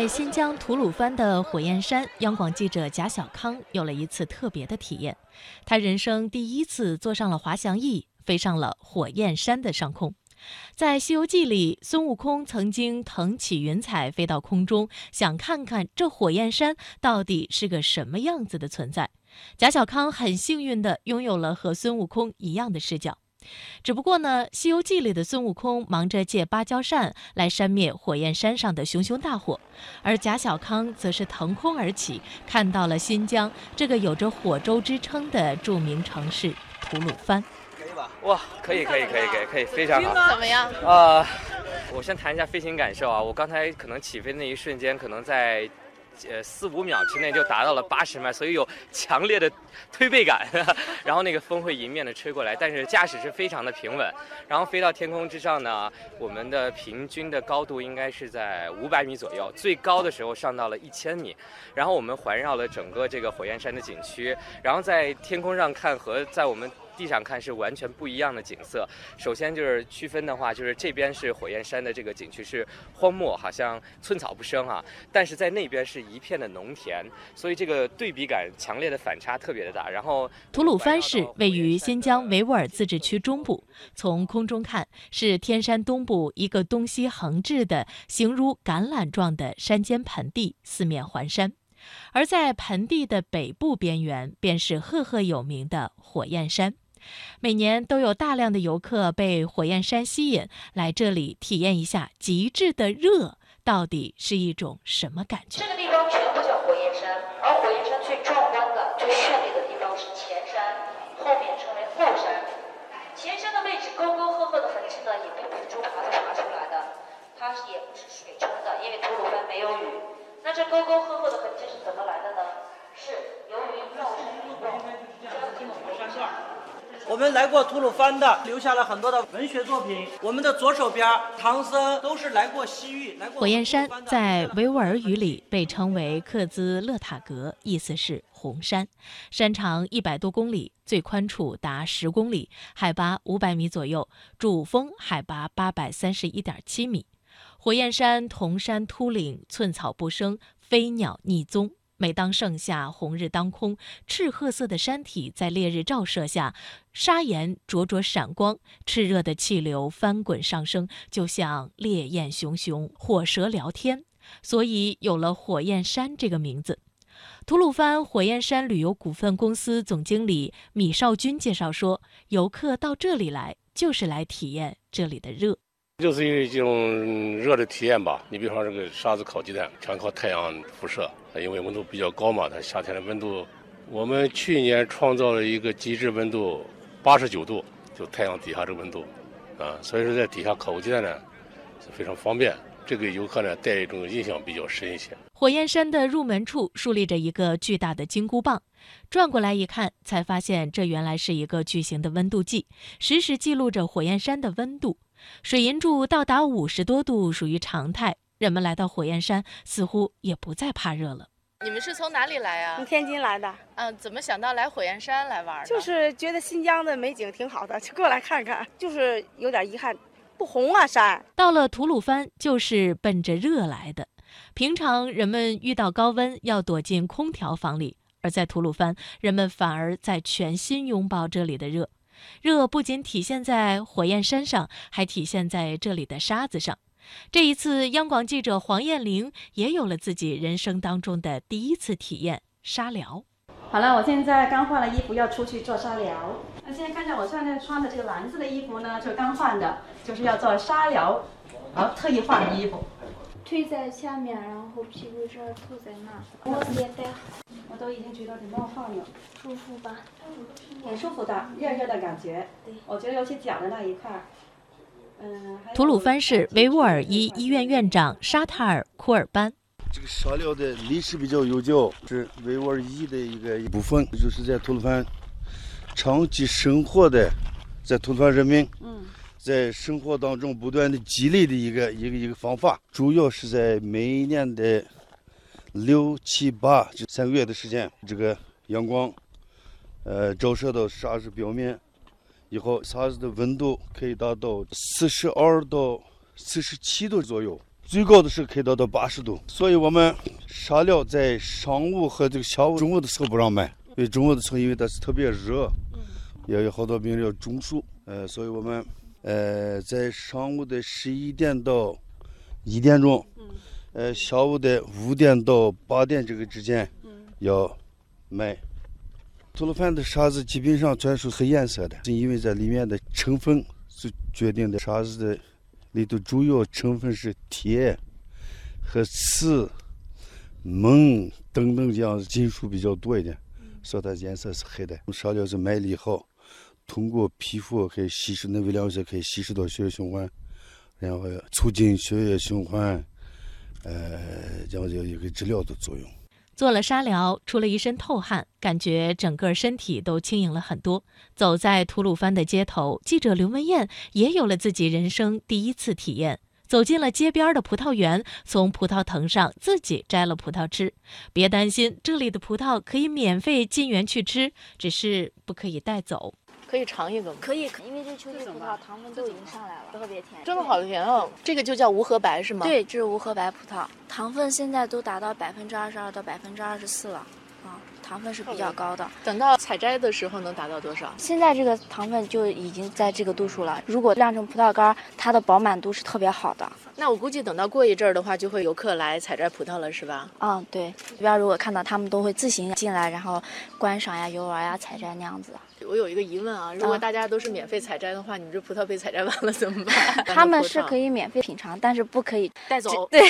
在新疆吐鲁番的火焰山，央广记者贾小康有了一次特别的体验。他人生第一次坐上了滑翔翼，飞上了火焰山的上空。在《西游记》里，孙悟空曾经腾起云彩飞到空中，想看看这火焰山到底是个什么样子的存在。贾小康很幸运地拥有了和孙悟空一样的视角。只不过呢，《西游记》里的孙悟空忙着借芭蕉扇来扇灭火焰山上的熊熊大火，而贾小康则是腾空而起，看到了新疆这个有着火州之称的著名城市吐鲁番。可以吧？哇，可以，可以，可以，可以，可以，非常好。怎么样？啊，我先谈一下飞行感受啊。我刚才可能起飞的那一瞬间，可能在。呃，四五秒之内就达到了八十迈，所以有强烈的推背感。然后那个风会迎面的吹过来，但是驾驶是非常的平稳。然后飞到天空之上呢，我们的平均的高度应该是在五百米左右，最高的时候上到了一千米。然后我们环绕了整个这个火焰山的景区，然后在天空上看和在我们。地上看是完全不一样的景色。首先就是区分的话，就是这边是火焰山的这个景区是荒漠，好像寸草不生啊。但是在那边是一片的农田，所以这个对比感强烈的反差特别的大。然后，吐鲁番市位于新疆维吾尔自治区中部，从空中看是天山东部一个东西横置的形如橄榄状的山间盆地，四面环山。而在盆地的北部边缘，便是赫赫有名的火焰山。每年都有大量的游客被火焰山吸引，来这里体验一下极致的热到底是一种什么感觉。这个地方全部叫火焰山，而火焰山最壮观的、最绚丽的地方是前山，后面称为后山。前山的位置沟沟壑壑的痕迹呢，也并不是猪爬子爬出来的，它是也不是水冲的，因为吐鲁番没有雨。那这沟沟壑壑的痕迹是怎么来的呢？是由于绕山运动将近火焰山。我们来过吐鲁番的，留下了很多的文学作品。我们的左手边，唐僧都是来过西域。来过火焰山在维吾尔语里被称为克孜勒塔格，意思是红山。山长一百多公里，最宽处达十公里，海拔五百米左右，主峰海拔八百三十一点七米。火焰山铜山秃岭，寸草不生，飞鸟匿踪。每当盛夏，红日当空，赤褐色的山体在烈日照射下，砂岩灼灼闪光，炽热的气流翻滚上升，就像烈焰熊熊，火舌聊天，所以有了火焰山这个名字。吐鲁番火焰山旅游股份公司总经理米少军介绍说：“游客到这里来，就是来体验这里的热。”就是一种热的体验吧。你比方这个沙子烤鸡蛋，全靠太阳辐射，因为温度比较高嘛。它夏天的温度，我们去年创造了一个极致温度八十九度，就太阳底下这个温度，啊，所以说在底下烤个鸡蛋呢是非常方便。这个游客呢带一种印象比较深一些。火焰山的入门处竖立着一个巨大的金箍棒，转过来一看，才发现这原来是一个巨型的温度计，实时记录着火焰山的温度。水银柱到达五十多度属于常态，人们来到火焰山似乎也不再怕热了。你们是从哪里来呀？从天津来的。嗯，怎么想到来火焰山来玩？就是觉得新疆的美景挺好的，就过来看看。就是有点遗憾，不红啊山。到了吐鲁番就是奔着热来的。平常人们遇到高温要躲进空调房里，而在吐鲁番，人们反而在全心拥抱这里的热。热不仅体现在火焰山上，还体现在这里的沙子上。这一次，央广记者黄艳玲也有了自己人生当中的第一次体验沙疗。好了，我现在刚换了衣服，要出去做沙疗。那现在看见我现在穿的这个蓝色的衣服呢，就刚换的，就是要做沙疗，好特意换的衣服。腿在下面，然后屁股这儿，头在那。我也带。我都已经觉得挺冒汗了，舒服吧？挺舒服的，热热的感觉。对，我觉得尤其脚的那一块。吐鲁番市维吾尔医医院院长沙塔尔库尔班。这个沙疗的历史比较悠久，是维吾尔医的一个一部分，就是在吐鲁番长期生活的，在吐鲁番人民，嗯，在生活当中不断的积累的一个一个一个方法，主要是在每一年的。六七八这三个月的时间，这个阳光，呃，照射到沙子表面以后，沙子的温度可以达到四十二到四十七度左右。最高的是开到到八十度。所以我们沙料在上午和这个下午、中午的时候不让卖，因为中午的时候因为它是特别热，也有好多病人要中暑，呃，所以我们呃在上午的十一点到一点钟，呃下午的五点到八点这个之间要卖。吐鲁番的沙子基本上全是黑颜色的，是因为这里面的成分是决定的。沙子的里头主要成分是铁和磁、锰等等这样金属比较多一点，所以它颜色是黑的。沙料是卖了以后，通过皮肤可以吸收那微量元素，可以吸收到血液循环，然后促进血液循环，呃，这样有一个治疗的作用。做了沙疗，出了一身透汗，感觉整个身体都轻盈了很多。走在吐鲁番的街头，记者刘文艳也有了自己人生第一次体验。走进了街边的葡萄园，从葡萄藤上自己摘了葡萄吃。别担心，这里的葡萄可以免费进园去吃，只是不可以带走。可以尝一个吗？可以，因为这秋季葡萄糖分都已经上来了，特别甜。真的好甜哦！这个就叫无核白是吗？对，这是无核白葡萄，糖分现在都达到百分之二十二到百分之二十四了，啊，糖分是比较高的。等到采摘的时候能达到多少？现在这个糖分就已经在这个度数了。如果晾成葡萄干，它的饱满度是特别好的。那我估计等到过一阵儿的话，就会游客来采摘葡萄了，是吧？嗯，对。这边如果看到他们都会自行进来，然后观赏呀、游玩呀、采摘那样子。我有一个疑问啊，如果大家都是免费采摘的话，你们这葡萄被采摘完了怎么办？他们是可以免费品尝，但是不可以带走。对，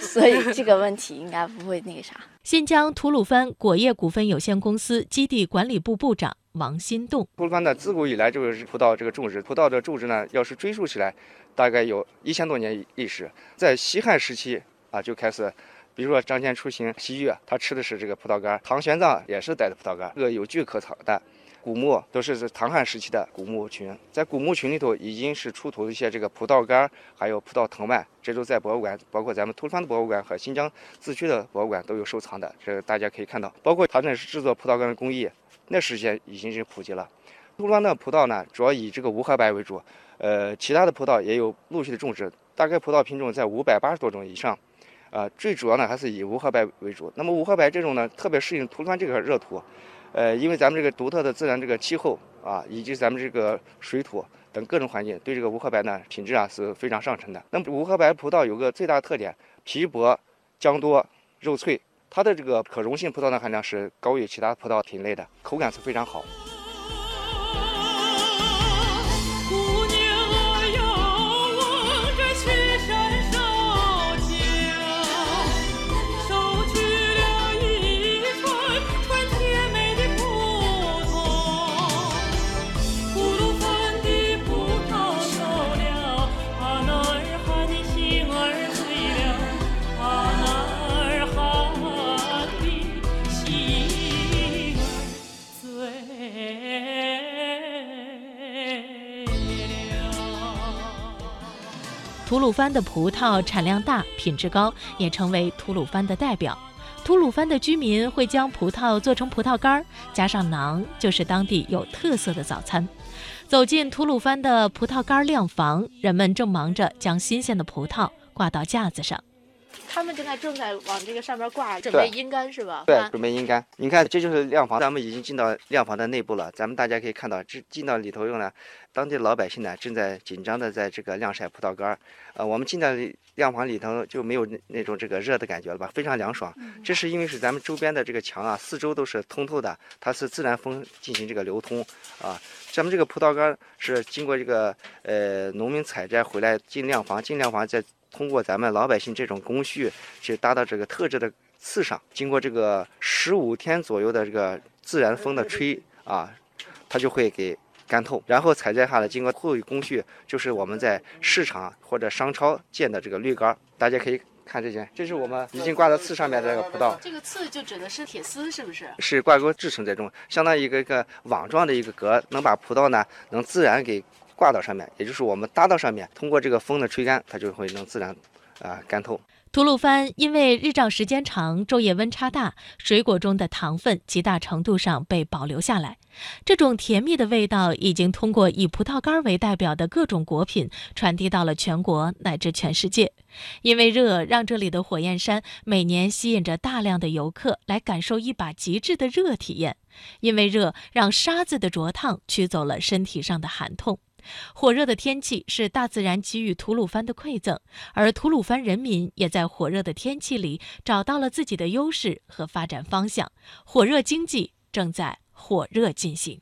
所以这个问题应该不会那个啥。新疆吐鲁番果业股份有限公司基地管理部部长王新栋：吐鲁番呢，自古以来就是葡萄这个种植，葡萄的种植呢，要是追溯起来，大概有一千多年历史，在西汉时期啊就开始。比如说张骞出行西域，他吃的是这个葡萄干；唐玄奘也是带的葡萄干。这个有据可考的古墓都是唐汉时期的古墓群，在古墓群里头已经是出土一些这个葡萄干，还有葡萄藤蔓，这都在博物馆，包括咱们吐鲁番的博物馆和新疆自区的博物馆都有收藏的。这大家可以看到，包括他那是制作葡萄干的工艺，那时间已经是普及了。吐鲁番的葡萄呢，主要以这个无核白为主，呃，其他的葡萄也有陆续的种植，大概葡萄品种在五百八十多种以上。啊，最主要呢还是以无核白为主。那么无核白这种呢，特别适应吐鲁番这个热土，呃，因为咱们这个独特的自然这个气候啊，以及咱们这个水土等各种环境，对这个无核白呢品质啊是非常上乘的。那么无核白葡萄有个最大的特点，皮薄、浆多、肉脆，它的这个可溶性葡萄糖含量是高于其他葡萄品类的，口感是非常好。吐鲁番的葡萄产量大，品质高，也成为吐鲁番的代表。吐鲁番的居民会将葡萄做成葡萄干儿，加上馕，就是当地有特色的早餐。走进吐鲁番的葡萄干晾房，人们正忙着将新鲜的葡萄挂到架子上。他们现在正在往这个上面挂，准备阴干是吧？对，准备阴干。你看，这就是晾房，咱们已经进到晾房的内部了。咱们大家可以看到，这进到里头用呢，当地老百姓呢正在紧张的在这个晾晒葡萄干儿。呃，我们进到晾房里头就没有那那种这个热的感觉了吧？非常凉爽。这是因为是咱们周边的这个墙啊，四周都是通透的，它是自然风进行这个流通啊。咱们这个葡萄干是经过这个呃农民采摘回来进晾房，进晾房再。通过咱们老百姓这种工序去搭到这个特制的刺上，经过这个十五天左右的这个自然风的吹啊，它就会给干透，然后采摘下来，经过后一工序，就是我们在市场或者商超见的这个绿杆。大家可以看这些，这是我们已经挂在刺上面的这个葡萄。这个刺就指的是铁丝，是不是？是挂钩制成这种，相当于一个一个网状的一个格，能把葡萄呢能自然给。挂到上面，也就是我们搭到上面，通过这个风的吹干，它就会能自然啊干透。吐鲁番因为日照时间长，昼夜温差大，水果中的糖分极大程度上被保留下来。这种甜蜜的味道已经通过以葡萄干为代表的各种果品传递到了全国乃至全世界。因为热，让这里的火焰山每年吸引着大量的游客来感受一把极致的热体验。因为热，让沙子的灼烫驱走了身体上的寒痛。火热的天气是大自然给予吐鲁番的馈赠，而吐鲁番人民也在火热的天气里找到了自己的优势和发展方向。火热经济正在火热进行。